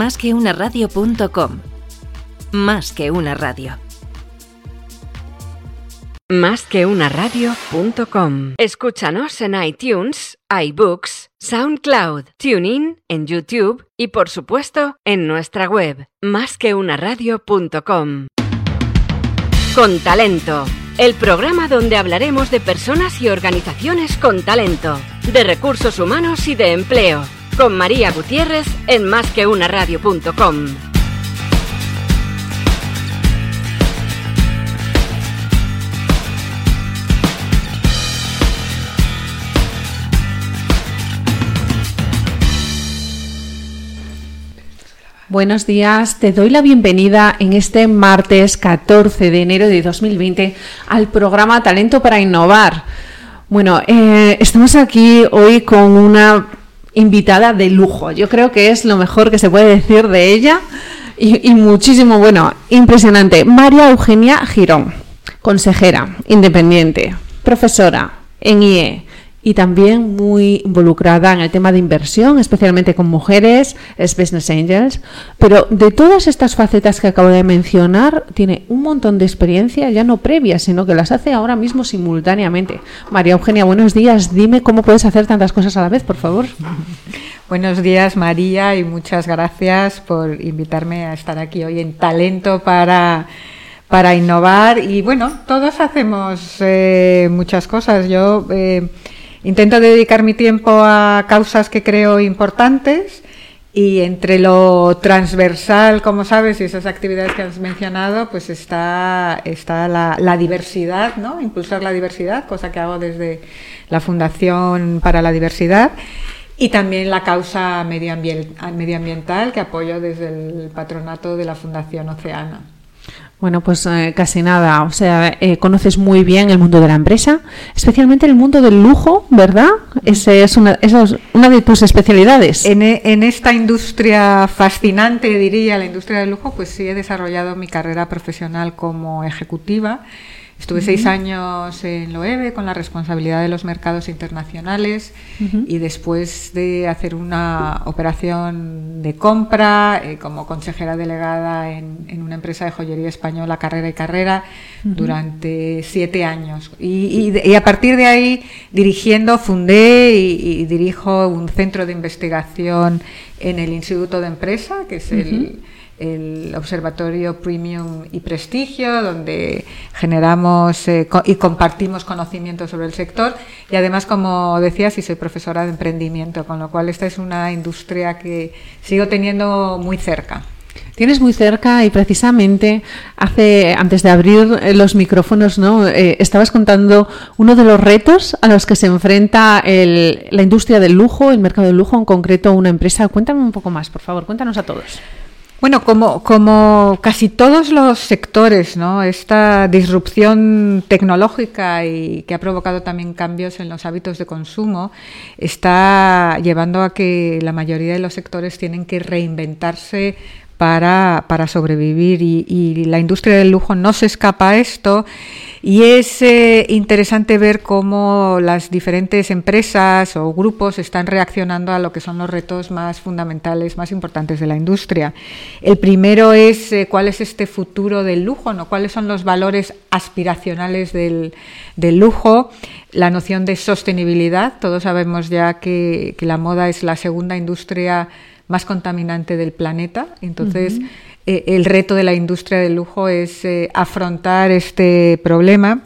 Más que una radio.com. Más que una radio. Más que una radio.com. Escúchanos en iTunes, iBooks, SoundCloud, TuneIn, en YouTube y por supuesto en nuestra web, másqueunaradio.com. Con talento. El programa donde hablaremos de personas y organizaciones con talento, de recursos humanos y de empleo. Con María Gutiérrez en másqueunaradio.com. Buenos días, te doy la bienvenida en este martes 14 de enero de 2020 al programa Talento para Innovar. Bueno, eh, estamos aquí hoy con una invitada de lujo. Yo creo que es lo mejor que se puede decir de ella y, muchísimo, bueno, impresionante. María Eugenia Girón, consejera independiente, profesora en IE y también muy involucrada en el tema de inversión, especialmente con mujeres, es Business Angels. Pero de todas estas facetas que acabo de mencionar, tiene un montón de experiencia, ya no previa, sino que las hace ahora mismo simultáneamente. María Eugenia, buenos días. Dime cómo puedes hacer tantas cosas a la vez, por favor. Buenos días, María, y muchas gracias por invitarme a estar aquí hoy en Talento para para innovar y bueno, todos hacemos eh, muchas cosas. Yo eh, Intento dedicar mi tiempo a causas que creo importantes y entre lo transversal, como sabes, y esas actividades que has mencionado, pues está, está la, diversidad, ¿no? Impulsar la diversidad, cosa que hago desde la Fundación para la Diversidad. Y también la causa medioambiental que apoyo desde el patronato de la Fundación Oceana. Bueno, pues eh, casi nada. O sea, eh, conoces muy bien el mundo de la empresa, especialmente el mundo del lujo, ¿verdad? Ese es una, esa es una de tus especialidades. En, e, en, esta industria fascinante, diría, la industria del lujo, pues sí he desarrollado mi carrera profesional como ejecutiva Estuve seis años en Loewe con la responsabilidad de los mercados internacionales y después de hacer una operación de compra eh, como consejera delegada en, una empresa de joyería española, Carrera y Carrera, durante siete años. Y, a partir de ahí, dirigiendo, fundé y, dirijo un centro de investigación en el Instituto de Empresa, que es el el Observatorio Premium y Prestigio, donde generamos eh, y compartimos conocimientos sobre el sector. Y además, como decía, sí soy profesora de emprendimiento, con lo cual esta es una industria que sigo teniendo muy cerca. Tienes muy cerca y precisamente hace antes de abrir eh, los micrófonos, ¿no? Eh, estabas contando uno de los retos a los que se enfrenta la industria del lujo, el mercado del lujo, en concreto una empresa. Cuéntame un poco más, por favor, cuéntanos a todos. Bueno, como, como casi todos los sectores, ¿no? esta disrupción tecnológica y que ha provocado también cambios en los hábitos de consumo está llevando a que la mayoría de los sectores tienen que reinventarse para, para sobrevivir y, la industria del lujo no se escapa a esto y es eh, interesante ver cómo las diferentes empresas o grupos están reaccionando a lo que son los retos más fundamentales, más importantes de la industria. El primero es eh, cuál es este futuro del lujo, ¿no? cuáles son los valores aspiracionales del, lujo, la noción de sostenibilidad. Todos sabemos ya que, que la moda es la segunda industria más contaminante del planeta. Entonces, eh, el reto de la industria del lujo es eh, afrontar este problema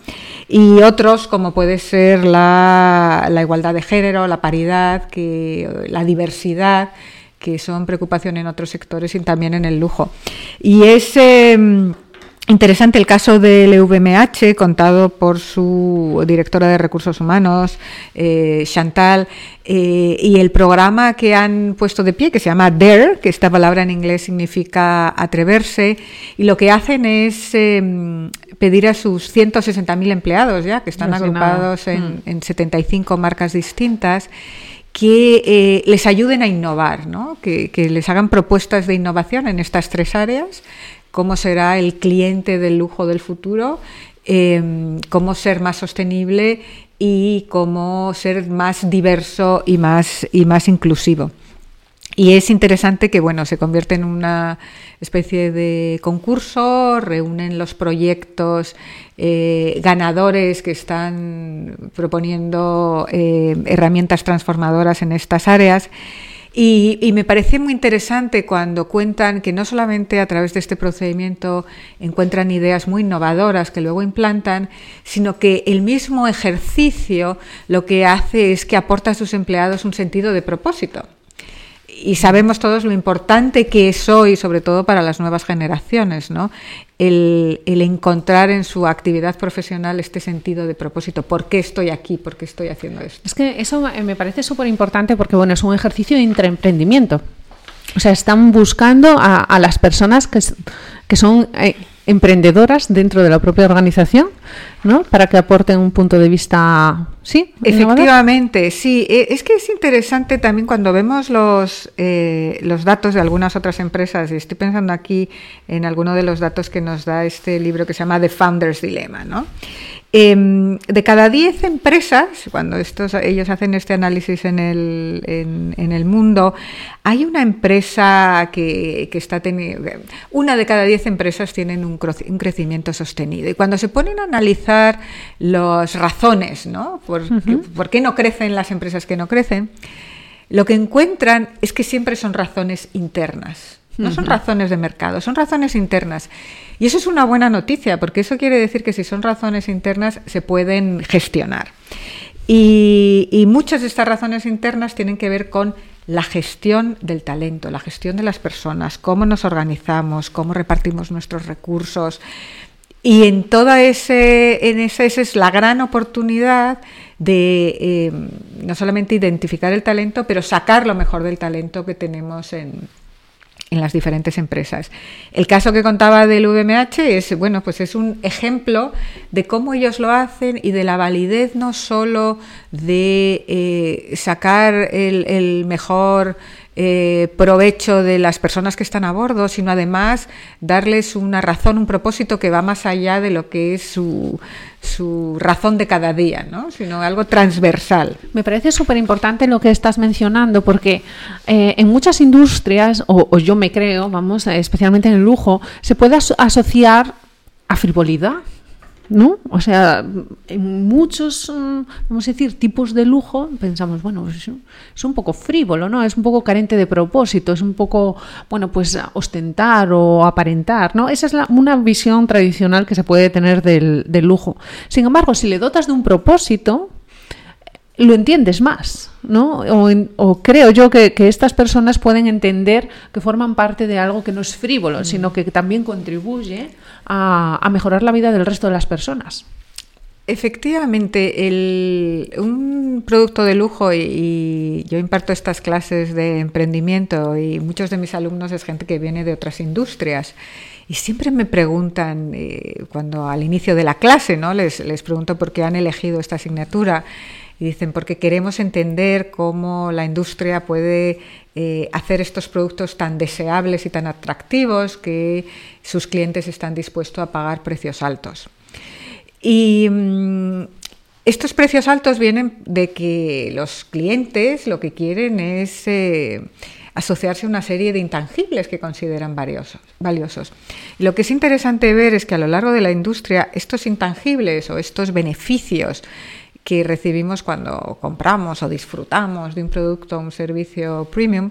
y otros, como puede ser la, igualdad de género, la paridad, la diversidad, que son preocupación en otros sectores y también en el lujo. Y es em, Interesante el caso del EVMH, contado por su directora de recursos humanos, eh, Chantal, eh, y el programa que han puesto de pie, que se llama DARE, que esta palabra en inglés significa atreverse, y lo que hacen es em, pedir a sus 160.000 empleados, ya que están agrupados en, 75 mm. marcas distintas, que eh, les ayuden a innovar, ¿no? que, les hagan propuestas de innovación en estas tres áreas cómo será el cliente del lujo del futuro, em, cómo ser más sostenible y cómo ser más diverso y más, y más inclusivo. Y es interesante que bueno, se convierte en una especie de concurso, reúnen los proyectos eh, ganadores que están proponiendo eh, herramientas transformadoras en estas áreas. Y, me parece muy interesante cuando cuentan que no solamente a través de este procedimiento encuentran ideas muy innovadoras que luego implantan, sino que el mismo ejercicio lo que hace es que aporta a sus empleados un sentido de propósito y sabemos todos lo importante que es hoy, sobre todo para las nuevas generaciones, ¿no? El, encontrar en su actividad profesional este sentido de propósito. ¿Por qué estoy aquí? ¿Por qué estoy haciendo esto? Es que eso me parece súper importante porque bueno, es un ejercicio de intraemprendimiento. O sea, están buscando a, las personas que, que son eh, emprendedoras dentro de la propia organización, ¿no? Para que aporten un punto de vista, sí. Efectivamente, sí. E, es que es interesante también cuando vemos los eh, los datos de algunas otras empresas. Y estoy pensando aquí en alguno de los datos que nos da este libro que se llama The Founder's Dilemma, ¿no? Em, de cada 10 empresas, cuando estos, ellos hacen este análisis en el, en, el mundo, hay una empresa que, está teniendo, una de cada 10 empresas tienen un, crecimiento sostenido. Y cuando se ponen a analizar las razones, ¿no? Por, ¿Por qué no crecen las empresas que no crecen? Lo que encuentran es que siempre son razones internas. No son razones de mercado, son razones internas. Y eso es una buena noticia, porque eso quiere decir que si son razones internas se pueden gestionar. Y, muchas de estas razones internas tienen que ver con la gestión del talento, la gestión de las personas, cómo nos organizamos, cómo repartimos nuestros recursos. Y en toda ese, en esa, esa es la gran oportunidad de eh, no solamente identificar el talento, pero sacar lo mejor del talento que tenemos en, en las diferentes empresas. El caso que contaba del VMH es, bueno, pues es un ejemplo de cómo ellos lo hacen y de la validez no solo de eh, sacar el mejor eh, provecho de las personas que están a bordo, sino además darles una razón, un propósito que va más allá de lo que es su, razón de cada día, ¿no? sino algo transversal. Me parece súper importante lo que estás mencionando, porque eh, en muchas industrias, o, o, yo me creo, vamos, especialmente en el lujo, se puede asociar a frivolidad. ¿No? O sea, en muchos, mm, vamos a decir, tipos de lujo pensamos, bueno, es un poco frívolo, ¿no? Es un poco carente de propósito, es un poco, bueno, pues ostentar o aparentar, ¿no? Esa es una visión tradicional que se puede tener del, lujo. Sin embargo, si le dotas de un propósito, lo entiendes más, ¿no? O, creo yo que, que, estas personas pueden entender que forman parte de algo que no es frívolo, mm. sino que también contribuye a, mejorar la vida del resto de las personas. Efectivamente, el, un producto de lujo, y, yo imparto estas clases de emprendimiento y muchos de mis alumnos es gente que viene de otras industrias. Y siempre me preguntan, eh, cuando al inicio de la clase, ¿no? les, les pregunto por qué han elegido esta asignatura, dicen, porque queremos entender cómo la industria puede eh, hacer estos productos tan deseables y tan atractivos que sus clientes están dispuestos a pagar precios altos. Y mm, estos precios altos vienen de que los clientes lo que quieren es eh, asociarse a una serie de intangibles que consideran valiosos, valiosos. lo que es interesante ver es que a lo largo de la industria estos intangibles o estos beneficios que recibimos cuando compramos o disfrutamos de un producto o un servicio premium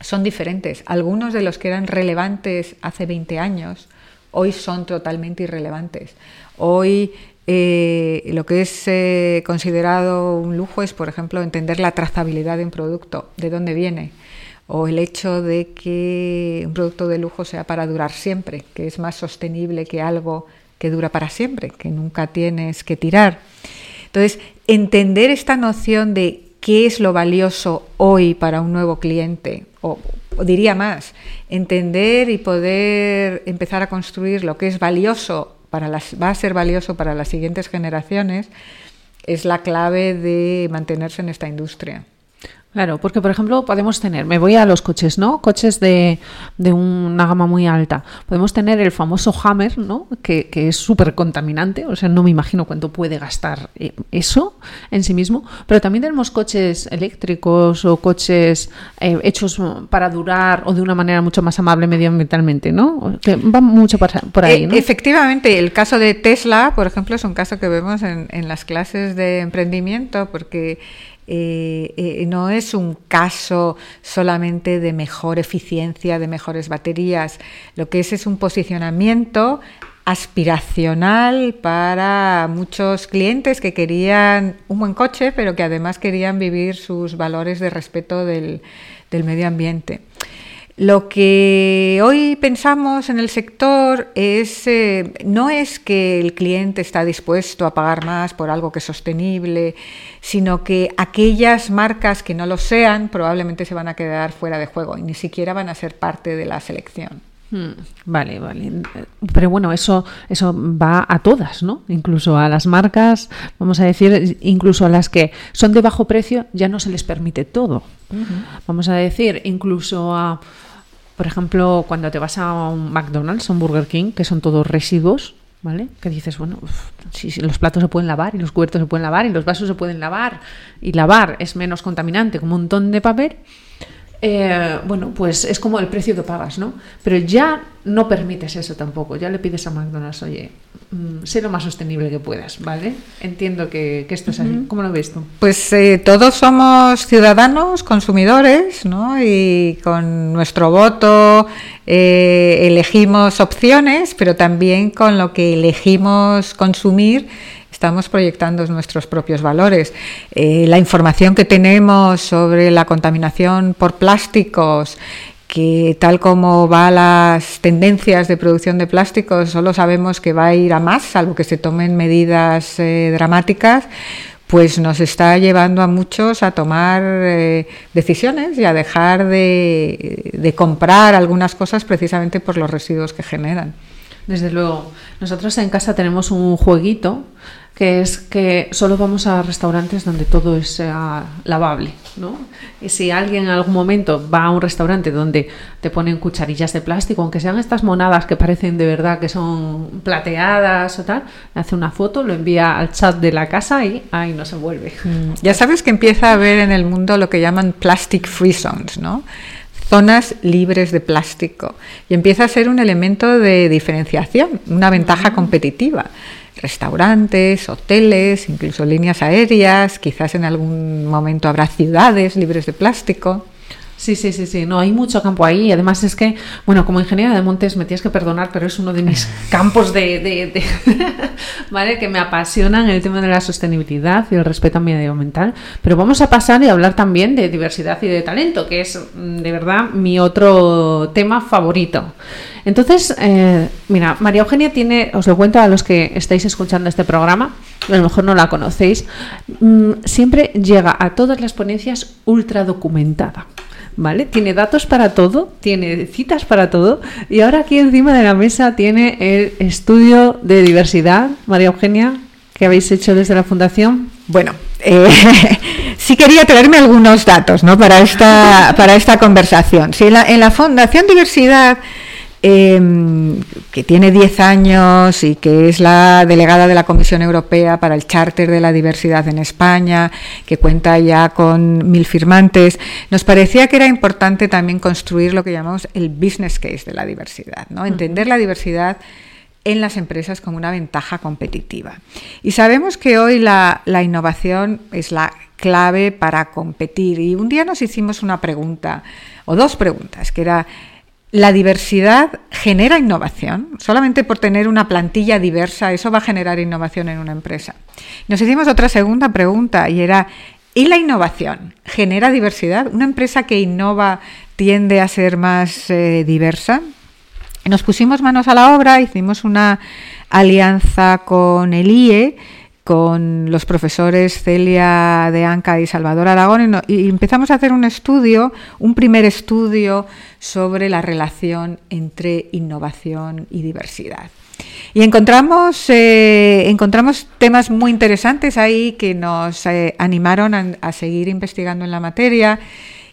son diferentes. Algunos de los que eran relevantes hace 20 años hoy son totalmente irrelevantes. Hoy eh, lo que es eh, considerado un lujo es, por ejemplo, entender la trazabilidad de un producto, de dónde viene, o el hecho de que un producto de lujo sea para durar siempre, que es más sostenible que algo que dura para siempre, que nunca tienes que tirar. Entonces, entender esta noción de qué es lo valioso hoy para un nuevo cliente, o, diría más, entender y poder empezar a construir lo que es valioso para las, va a ser valioso para las siguientes generaciones, es la clave de mantenerse en esta industria. Claro, porque por ejemplo podemos tener, me voy a los coches, ¿no? Coches de, de una gama muy alta. Podemos tener el famoso Hammer, ¿no? Que, que es súper contaminante, o sea, no me imagino cuánto puede gastar eh, eso en sí mismo. Pero también tenemos coches eléctricos o coches eh, hechos para durar o de una manera mucho más amable medioambientalmente, ¿no? Que va mucho por ahí, ¿no? Efectivamente, el caso de Tesla, por ejemplo, es un caso que vemos en, en las clases de emprendimiento, porque eh, eh, no es un caso solamente de mejor eficiencia, de mejores baterías, lo que es es un posicionamiento aspiracional para muchos clientes que querían un buen coche, pero que además querían vivir sus valores de respeto del medio ambiente. Lo que hoy pensamos en el sector es eh, no es que el cliente está dispuesto a pagar más por algo que es sostenible, sino que aquellas marcas que no lo sean probablemente se van a quedar fuera de juego y ni siquiera van a ser parte de la selección. Hmm, vale, vale. Pero bueno, eso, eso va a todas, ¿no? Incluso a las marcas, vamos a decir, incluso a las que son de bajo precio, ya no se les permite todo. Vamos a decir, incluso a por ejemplo, cuando te vas a un McDonald's, un Burger King, que son todos residuos, ¿vale? Que dices, bueno, si, los platos se pueden lavar y los cubiertos se pueden lavar y los vasos se pueden lavar y lavar es menos contaminante que un montón de papel, eh, bueno, pues es como el precio que pagas, ¿no? Pero ya no permites eso tampoco, ya le pides a McDonald's, oye, mm, sé lo más sostenible que puedas, ¿vale? Entiendo que, esto es así. ¿Cómo lo ves tú? Pues eh, todos somos ciudadanos, consumidores, ¿no? Y con nuestro voto eh, elegimos opciones, pero también con lo que elegimos consumir estamos proyectando nuestros propios valores. Eh, la información que tenemos sobre la contaminación por plásticos, que tal como va las tendencias de producción de plásticos, solo sabemos que va a ir a más, salvo que se tomen medidas eh, dramáticas, pues nos está llevando a muchos a tomar eh, decisiones y a dejar de comprar algunas cosas precisamente por los residuos que generan. Desde luego, nosotros en casa tenemos un jueguito que es que solo vamos a restaurantes donde todo sea lavable, ¿no? Y si alguien en algún momento va a un restaurante donde te ponen cucharillas de plástico, aunque sean estas monadas que parecen de verdad que son plateadas o tal, hace una foto, lo envía al chat de la casa y ahí no se vuelve. Mm, ya sabes que empieza a haber en el mundo lo que llaman plastic free zones, ¿no? Zonas libres de plástico. Y empieza a ser un elemento de diferenciación, una ventaja competitiva. Restaurantes, hoteles, incluso líneas aéreas, quizás en algún momento habrá ciudades libres de plástico. Sí, sí, sí, sí, no, hay mucho campo ahí. Además es que, bueno, como ingeniera de montes me tienes que perdonar, pero es uno de mis campos de, ¿vale? Que me apasionan el tema de la sostenibilidad y el respeto medioambiental. Pero vamos a pasar y hablar también de diversidad y de talento, que es mm, de verdad mi otro tema favorito. Entonces, eh, mira, María Eugenia tiene, os lo cuento a los que estáis escuchando este programa, a lo mejor no la conocéis, mm, siempre llega a todas las ponencias ultra documentada. ¿Vale? Tiene datos para todo, tiene citas para todo y ahora aquí encima de la mesa tiene el estudio de diversidad, María Eugenia, que habéis hecho desde la Fundación. Bueno, eh, sí quería traerme algunos datos ¿no? para, esta, para esta conversación. Sí, en la Fundación Diversidad Em, que tiene 10 años y que es la delegada de la Comisión Europea para el Charter de la Diversidad en España, que cuenta ya con mil firmantes, nos parecía que era importante también construir lo que llamamos el business case de la diversidad, ¿no? entender la diversidad en las empresas como una ventaja competitiva. Y sabemos que hoy la, la innovación es la clave para competir. Y un día nos hicimos una pregunta, o dos preguntas, que era la diversidad genera innovación. Solamente por tener una plantilla diversa, eso va a generar innovación en una empresa. Nos hicimos otra segunda pregunta y era, ¿y la innovación genera diversidad? ¿Una empresa que innova tiende a ser más eh, diversa? Nos pusimos manos a la obra, hicimos una alianza con el IE, con los profesores Celia de Anca y Salvador Aragón y, empezamos a hacer un estudio, un primer estudio sobre la relación entre innovación y diversidad. Y encontramos, eh, encontramos temas muy interesantes ahí que nos eh, animaron a, seguir investigando en la materia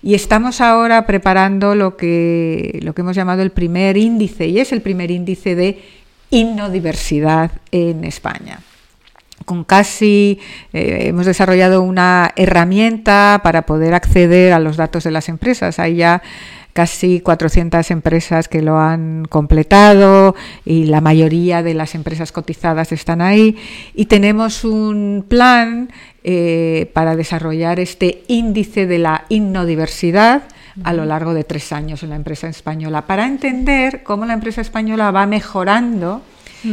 y estamos ahora preparando lo que, lo que hemos llamado el primer índice y es el primer índice de innodiversidad en España con casi eh, hemos desarrollado una herramienta para poder acceder a los datos de las empresas. Hay ya casi 400 empresas que lo han completado y la mayoría de las empresas cotizadas están ahí. Y tenemos un plan eh, para desarrollar este índice de la innodiversidad a lo largo de tres años en la empresa española, para entender cómo la empresa española va mejorando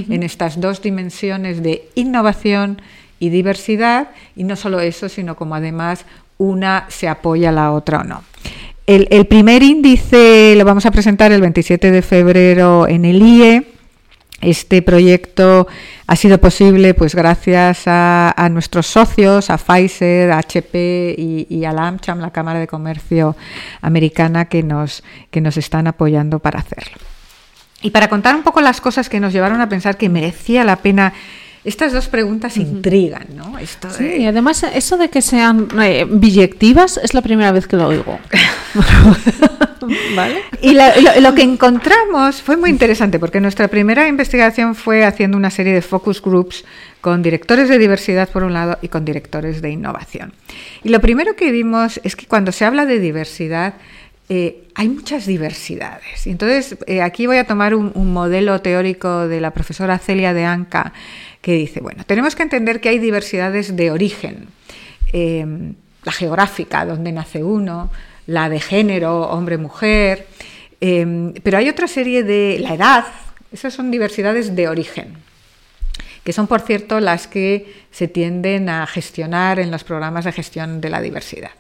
en estas dos dimensiones de innovación y diversidad, y no solo eso, sino como además una se apoya a la otra o no. El, primer índice lo vamos a presentar el 27 de febrero en el IE. Este proyecto ha sido posible pues gracias a, nuestros socios, a Pfizer, a HP y, a la AmCham, la Cámara de Comercio Americana, que nos, que nos están apoyando para hacerlo. Y para contar un poco las cosas que nos llevaron a pensar que merecía la pena estas dos preguntas intrigan, ¿no? sí, y además eso de que sean eh, billectivas es la primera vez que lo oigo. ¿Vale? Y lo, que encontramos fue muy interesante porque nuestra primera investigación fue haciendo una serie de focus groups con directores de diversidad por un lado y con directores de innovación. Y lo primero que vimos es que cuando se habla de diversidad, eh, hay muchas diversidades. Entonces, eh, aquí voy a tomar un, modelo teórico de la profesora Celia de Anca, que dice, bueno, tenemos que entender que hay diversidades de origen, eh, la geográfica, donde nace uno, la de género, hombre-mujer, pero hay otra serie de la edad, esas son diversidades de origen que son, por cierto, las que se tienden a gestionar en los programas de gestión de la diversidad.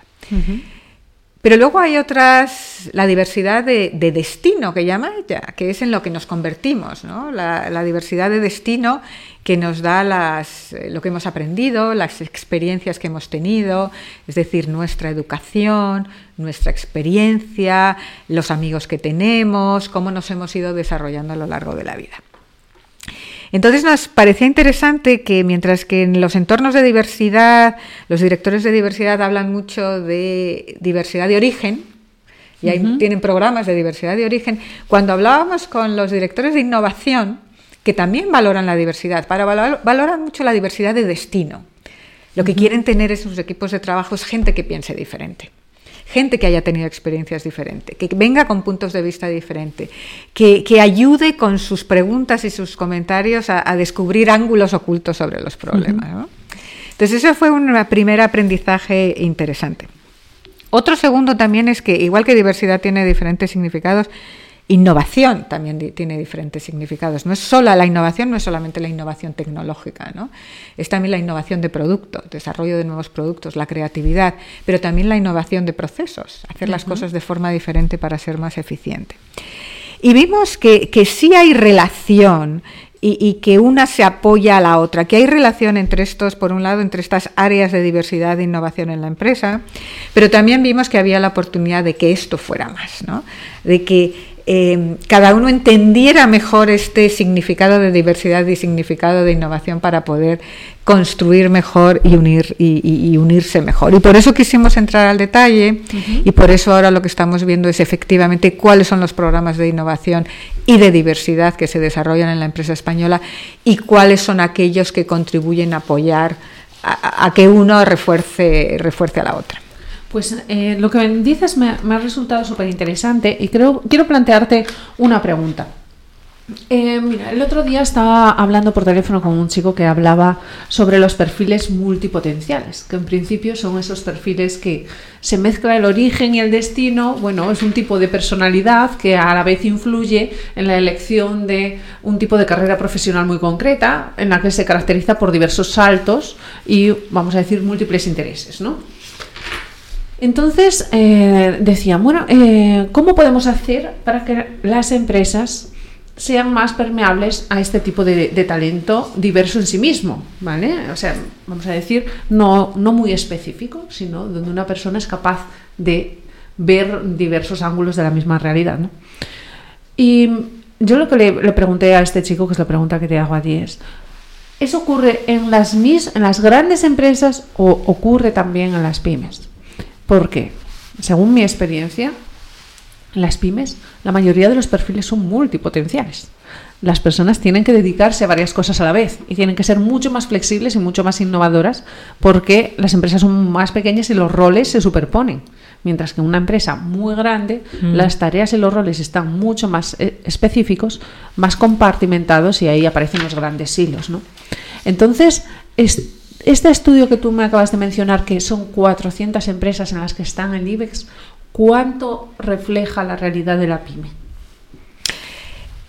Pero luego hay otras, la diversidad de, destino que llama ella, que es en lo que nos convertimos, ¿no? la, diversidad de destino que nos da las, lo que hemos aprendido, las experiencias que hemos tenido, es decir, nuestra educación, nuestra experiencia, los amigos que tenemos, cómo nos hemos ido desarrollando a lo largo de la vida. Entonces nos parecía interesante que mientras que en los entornos de diversidad, los directores de diversidad hablan mucho de diversidad de origen, y ahí tienen programas de diversidad de origen, cuando hablábamos con los directores de innovación, que también valoran la diversidad, para valoran mucho la diversidad de destino. Lo que quieren tener en sus equipos de trabajo es gente que piense diferente gente que haya tenido experiencias diferentes, que venga con puntos de vista diferentes, que, ayude con sus preguntas y sus comentarios a, descubrir ángulos ocultos sobre los problemas. Entonces, eso fue un primer aprendizaje interesante. Otro segundo también es que, igual que diversidad tiene diferentes significados, Innovación también tiene diferentes significados. No es solo la innovación, no es solamente la innovación tecnológica, ¿no? Es también la innovación de producto, desarrollo de nuevos productos, la creatividad, pero también la innovación de procesos, hacer las cosas de forma diferente para ser más eficiente. Y vimos que, que sí hay relación y, que una se apoya a la otra, que hay relación entre estos, por un lado, entre estas áreas de diversidad e innovación en la empresa, pero también vimos que había la oportunidad de que esto fuera más, ¿no? de que eh, cada uno entendiera mejor este significado de diversidad y significado de innovación para poder construir mejor y, unir, y, unirse mejor. Y por eso quisimos entrar al detalle y por eso ahora lo que estamos viendo es efectivamente cuáles son los programas de innovación y de diversidad que se desarrollan en la empresa española y cuáles son aquellos que contribuyen a apoyar a, a que uno refuerce, refuerce a la otra. Pues eh, lo que dices me, ha resultado súper interesante y creo, quiero plantearte una pregunta. Eh, mira, el otro día estaba hablando por teléfono con un chico que hablaba sobre los perfiles multipotenciales, que en principio son esos perfiles que se mezcla el origen y el destino. Bueno, es un tipo de personalidad que a la vez influye en la elección de un tipo de carrera profesional muy concreta, en la que se caracteriza por diversos saltos y, vamos a decir, múltiples intereses, ¿no? Entonces eh, decía, bueno, eh, ¿cómo podemos hacer para que las empresas sean más permeables a este tipo de, talento diverso en sí mismo, ¿vale? O sea, vamos a decir, no, no muy específico, sino donde una persona es capaz de ver diversos ángulos de la misma realidad, ¿no? Y yo lo que le, pregunté a este chico, que es la pregunta que te hago a ti, es, ¿eso ocurre en las, mis, en las grandes empresas o ocurre también en las pymes? ¿Por qué? Según mi experiencia, en las pymes, la mayoría de los perfiles son multipotenciales. Las personas tienen que dedicarse a varias cosas a la vez y tienen que ser mucho más flexibles y mucho más innovadoras porque las empresas son más pequeñas y los roles se superponen. Mientras que en una empresa muy grande, mm. las tareas y los roles están mucho más eh, específicos, más compartimentados y ahí aparecen los grandes hilos. ¿no? Entonces, este estudio que tú me acabas de mencionar, que son 400 empresas en las que están en IBEX, ¿cuánto refleja la realidad de la pyme?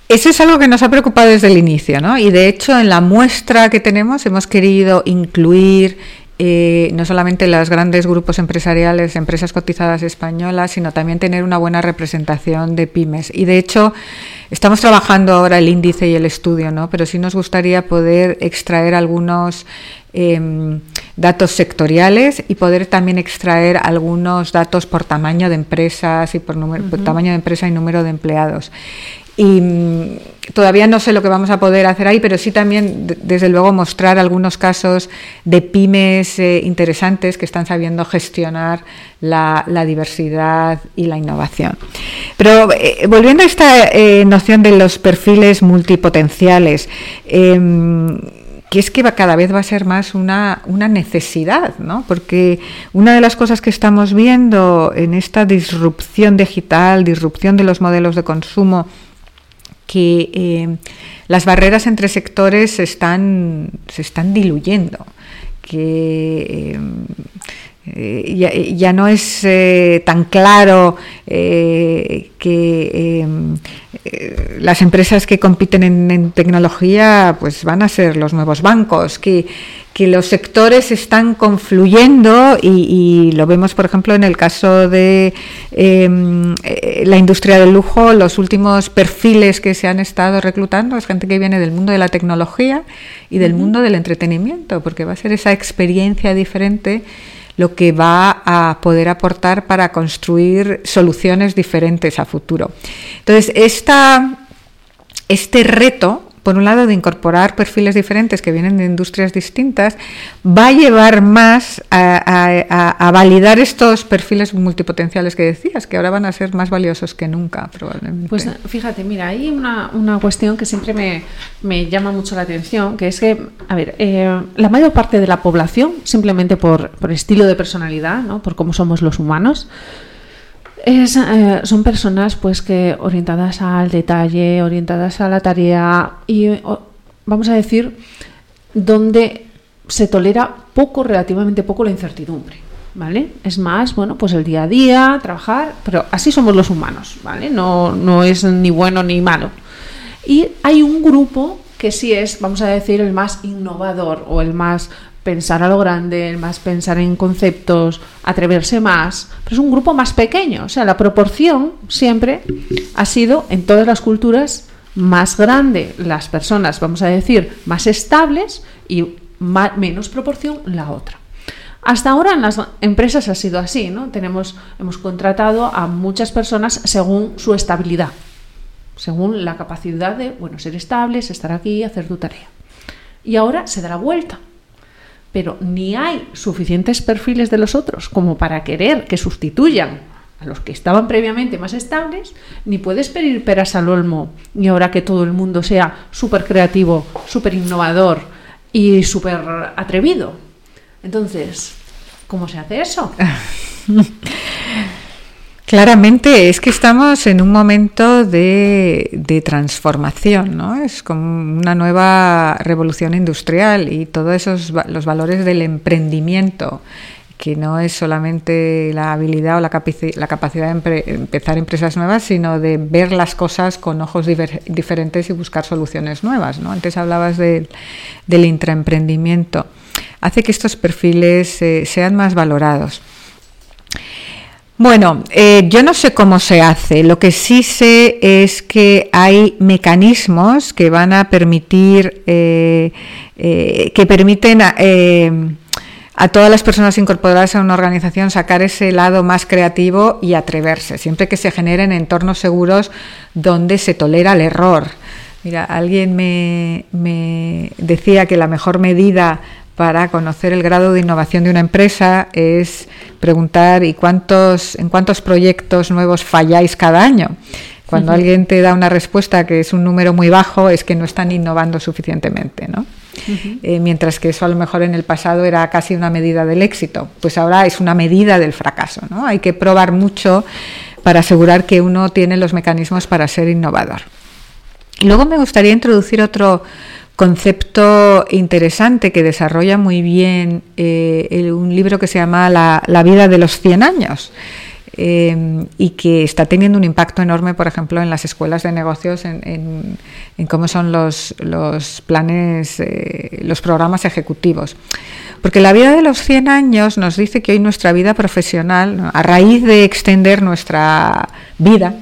Eso es algo que nos ha preocupado desde el inicio, ¿no? Y de hecho, en la muestra que tenemos hemos querido incluir eh, no solamente los grandes grupos empresariales, empresas cotizadas españolas, sino también tener una buena representación de pymes. Y de hecho, estamos trabajando ahora el índice y el estudio, ¿no? Pero sí nos gustaría poder extraer algunos Em, datos sectoriales y poder también extraer algunos datos por tamaño de empresas y por, tamaño de empresa y número de empleados. Y mm, todavía no sé lo que vamos a poder hacer ahí, pero sí también, desde luego, mostrar algunos casos de pymes eh, interesantes que están sabiendo gestionar la, diversidad y la innovación. Pero eh, volviendo a esta eh, noción de los perfiles multipotenciales, em, que es que cada vez va a ser más una, necesidad, ¿no? Porque una de las cosas que estamos viendo en esta disrupción digital, disrupción de los modelos de consumo, que eh, las barreras entre sectores se están, se están diluyendo, que eh, eh, ya, no es eh, tan claro eh, las empresas que compiten en, tecnología pues van a ser los nuevos bancos, que, que los sectores están confluyendo y, lo vemos, por ejemplo, en el caso de em, la industria del lujo, los últimos perfiles que se han estado reclutando es gente que viene del mundo de la tecnología y del mundo del entretenimiento, porque va a ser esa experiencia diferente lo que va a poder aportar para construir soluciones diferentes a futuro. Entonces, este reto por un lado, de incorporar perfiles diferentes que vienen de industrias distintas, va a llevar más a, validar estos perfiles multipotenciales que decías, que ahora van a ser más valiosos que nunca, probablemente. Pues fíjate, mira, hay una, cuestión que siempre me, llama mucho la atención, que es que, a ver, eh, la mayor parte de la población, simplemente por, por estilo de personalidad, ¿no? por cómo somos los humanos, eh, son personas pues que orientadas al detalle, orientadas a la tarea y vamos a decir donde se tolera poco, relativamente poco la incertidumbre. ¿Vale? Es más, bueno, pues el día a día, trabajar, pero así somos los humanos, ¿vale? No, no es ni bueno ni malo. Y hay un grupo que sí es, vamos a decir, el más innovador o el más pensar a lo grande, más pensar en conceptos, atreverse más, pero es un grupo más pequeño. O sea, la proporción siempre ha sido en todas las culturas más grande las personas, vamos a decir, más estables y menos proporción la otra. Hasta ahora en las empresas ha sido así, ¿no? Tenemos, hemos contratado a muchas personas según su estabilidad, según la capacidad de, bueno, ser estables, estar aquí, hacer tu tarea. Y ahora se da la vuelta pero ni hay suficientes perfiles de los otros como para querer que sustituyan a los que estaban previamente más estables, ni puedes pedir peras al olmo y ahora que todo el mundo sea súper creativo, súper innovador y súper atrevido. Entonces, ¿cómo se hace eso? Claramente es que estamos en un momento de, transformación, ¿no? Es como una nueva revolución industrial y todos esos los valores del emprendimiento, que no es solamente la habilidad o la, capacidad de empezar empresas nuevas, sino de ver las cosas con ojos diferentes y buscar soluciones nuevas, ¿no? Antes hablabas del intraemprendimiento. Hace que estos perfiles eh, sean más valorados. Bueno, eh, yo no sé cómo se hace. Lo que sí sé es que hay mecanismos que van a permitir, eh, eh, que permiten a todas las personas incorporadas a una organización sacar ese lado más creativo y atreverse, siempre que se generen entornos seguros donde se tolera el error. Mira, alguien me decía que la mejor medida para conocer el grado de innovación de una empresa es preguntar ¿y cuántos, en cuántos proyectos nuevos falláis cada año? Cuando alguien te da una respuesta que es un número muy bajo, es que no están innovando suficientemente, ¿no? Eh, mientras que eso a lo mejor en el pasado era casi una medida del éxito, pues ahora es una medida del fracaso, ¿no? Hay que probar mucho para asegurar que uno tiene los mecanismos para ser innovador. Y luego me gustaría introducir otro concepto interesante que desarrolla muy bien eh, un libro que se llama La, vida de los 100 años. Eh, y que está teniendo un impacto enorme, por ejemplo, en las escuelas de negocios, en, cómo son los, planes, eh, los programas ejecutivos. Porque la vida de los 100 años nos dice que hoy nuestra vida profesional, a raíz de extender nuestra vida,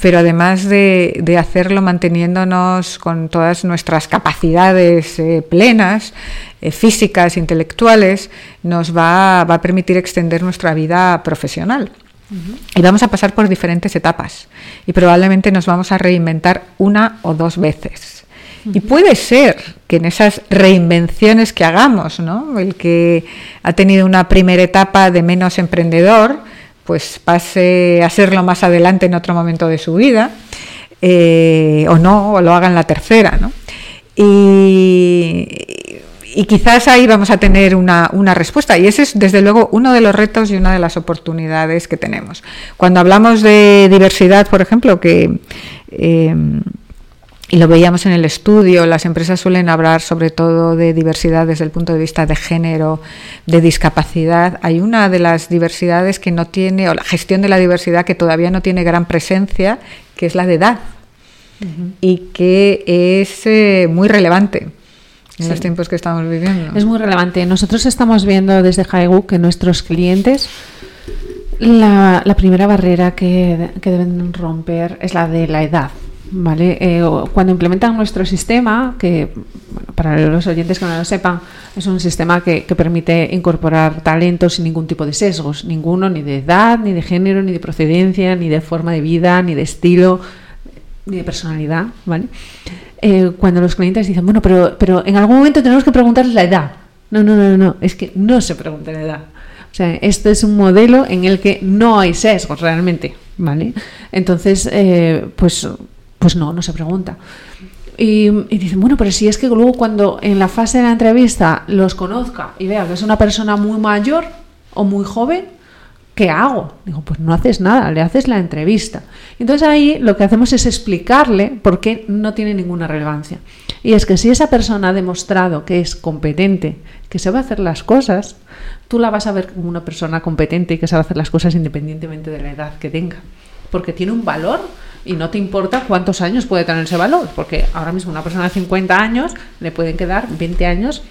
pero además de, hacerlo manteniéndonos con todas nuestras capacidades eh, plenas, eh, físicas, intelectuales, nos va, a permitir extender nuestra vida profesional. Y vamos a pasar por diferentes etapas y probablemente nos vamos a reinventar una o dos veces. Y puede ser que en esas reinvenciones que hagamos, ¿no? el que ha tenido una primera etapa de menos emprendedor, pues pase a serlo más adelante en otro momento de su vida, eh, o no, o lo haga en la tercera, ¿no? Y, quizás ahí vamos a tener una, respuesta. Y ese es, desde luego, uno de los retos y una de las oportunidades que tenemos. Cuando hablamos de diversidad, por ejemplo, que eh, y lo veíamos en el estudio, las empresas suelen hablar sobre todo de diversidad desde el punto de vista de género, de discapacidad. Hay una de las diversidades que no tiene, o la gestión de la diversidad que todavía no tiene gran presencia, que es la de edad, y que es eh, muy relevante en los tiempos que estamos viviendo. Es muy relevante. Nosotros estamos viendo desde Haigu que nuestros clientes, la, primera barrera que, que deben romper es la de la edad. ¿Vale? Eh, cuando implementan nuestro sistema, que para los oyentes que no lo sepan, es un sistema que, permite incorporar talentos sin ningún tipo de sesgos, ninguno, ni de edad, ni de género, ni de procedencia, ni de forma de vida, ni de estilo, ni de personalidad, ¿vale? Eh, cuando los clientes dicen, bueno, pero, pero en algún momento tenemos que preguntarles la edad. No, no, no, no, es que no se pregunta la edad. O sea, esto es un modelo en el que no hay sesgos realmente, ¿vale? Entonces, eh, pues pues no, no se pregunta. Y, dicen, bueno, pero si es que luego cuando en la fase de la entrevista los conozca y vea que es una persona muy mayor o muy joven, ¿qué hago? Digo, pues no haces nada, le haces la entrevista. Entonces ahí lo que hacemos es explicarle por qué no tiene ninguna relevancia. Y es que si esa persona ha demostrado que es competente, que se va a hacer las cosas, tú la vas a ver como una persona competente y que sabe hacer las cosas independientemente de la edad que tenga. Porque tiene un valor y no te importa cuántos años puede tener ese valor, porque ahora mismo una persona de 50 años le pueden quedar 20 años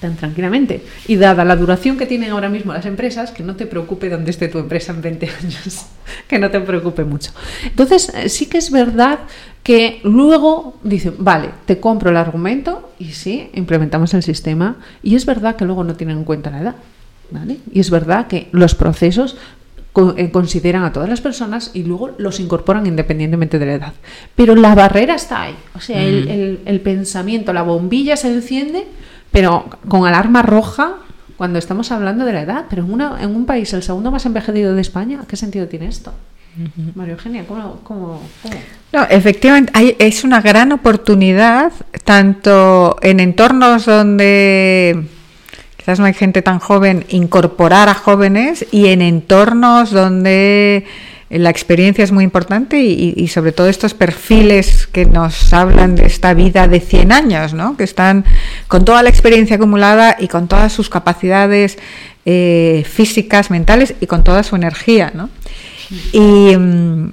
tan tranquilamente. Y dada la duración que tienen ahora mismo las empresas, que no te preocupe dónde esté tu empresa en 20 años, que no te preocupe mucho. Entonces, eh, sí que es verdad que luego dicen, vale, te compro el argumento y sí, implementamos el sistema. Y es verdad que luego no tienen en cuenta la edad. ¿Vale? Y es verdad que los procesos consideran a todas las personas y luego los incorporan independientemente de la edad. Pero la barrera está ahí. O sea, el, pensamiento, la bombilla se enciende, pero con alarma roja cuando estamos hablando de la edad. Pero en, una, en un país, el segundo más envejecido de España, ¿qué sentido tiene esto? María Eugenia, ¿cómo, cómo, No, efectivamente, es una gran oportunidad, tanto en entornos donde quizás no hay gente tan joven, incorporar a jóvenes y en entornos donde la experiencia es muy importante y, sobre todo estos perfiles que nos hablan de esta vida de 100 años, ¿no? que están con toda la experiencia acumulada y con todas sus capacidades eh, físicas, mentales y con toda su energía. ¿no? Y, mm,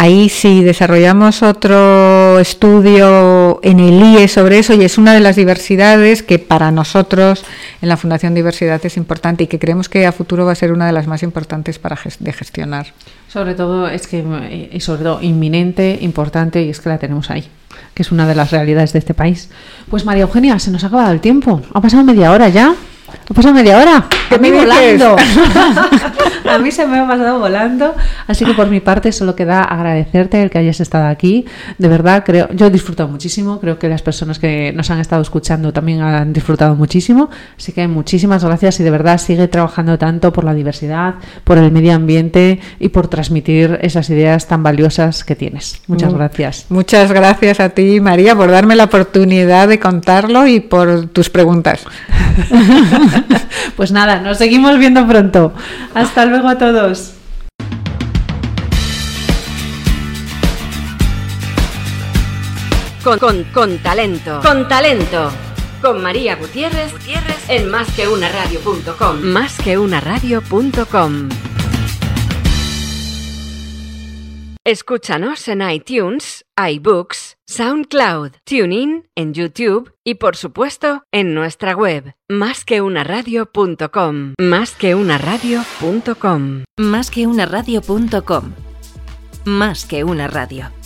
Ahí sí desarrollamos otro estudio en el IE sobre eso y es una de las diversidades que para nosotros en la Fundación Diversidad es importante y que creemos que a futuro va a ser una de las más importantes para de gestionar. Sobre todo es que eh, y sobre todo inminente, importante y es que la tenemos ahí, que es una de las realidades de este país. Pues María Eugenia, se nos ha acabado el tiempo. Ha pasado media hora ya. Ha pasado media hora. A mí volando. a mí se me ha pasado volando. Así que por mi parte solo queda agradecerte el que hayas estado aquí. De verdad, creo, yo he disfrutado muchísimo. Creo que las personas que nos han estado escuchando también han disfrutado muchísimo. Así que muchísimas gracias y de verdad sigue trabajando tanto por la diversidad, por el medio ambiente y por transmitir esas ideas tan valiosas que tienes. Muchas gracias. Muchas gracias a ti, María, por darme la oportunidad de contarlo y por tus preguntas. pues nada, nos seguimos viendo pronto. Hasta luego a todos. Con, con, con talento. Con talento. Con María Gutiérrez, Gutiérrez en másqueunaradio.com. Másqueunaradio.com. Escúchanos en iTunes, iBooks, SoundCloud, TuneIn, en YouTube y por supuesto en nuestra web másqueunaradio.com. Másqueunaradio.com. Másqueunaradio.com. Más que una radio.